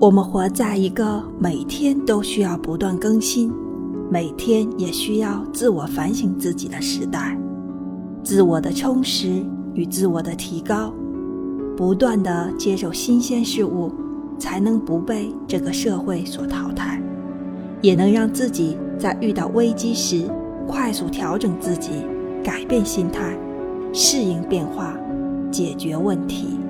我们活在一个每天都需要不断更新，每天也需要自我反省自己的时代。自我的充实与自我的提高，不断的接受新鲜事物，才能不被这个社会所淘汰，也能让自己在遇到危机时快速调整自己，改变心态，适应变化，解决问题。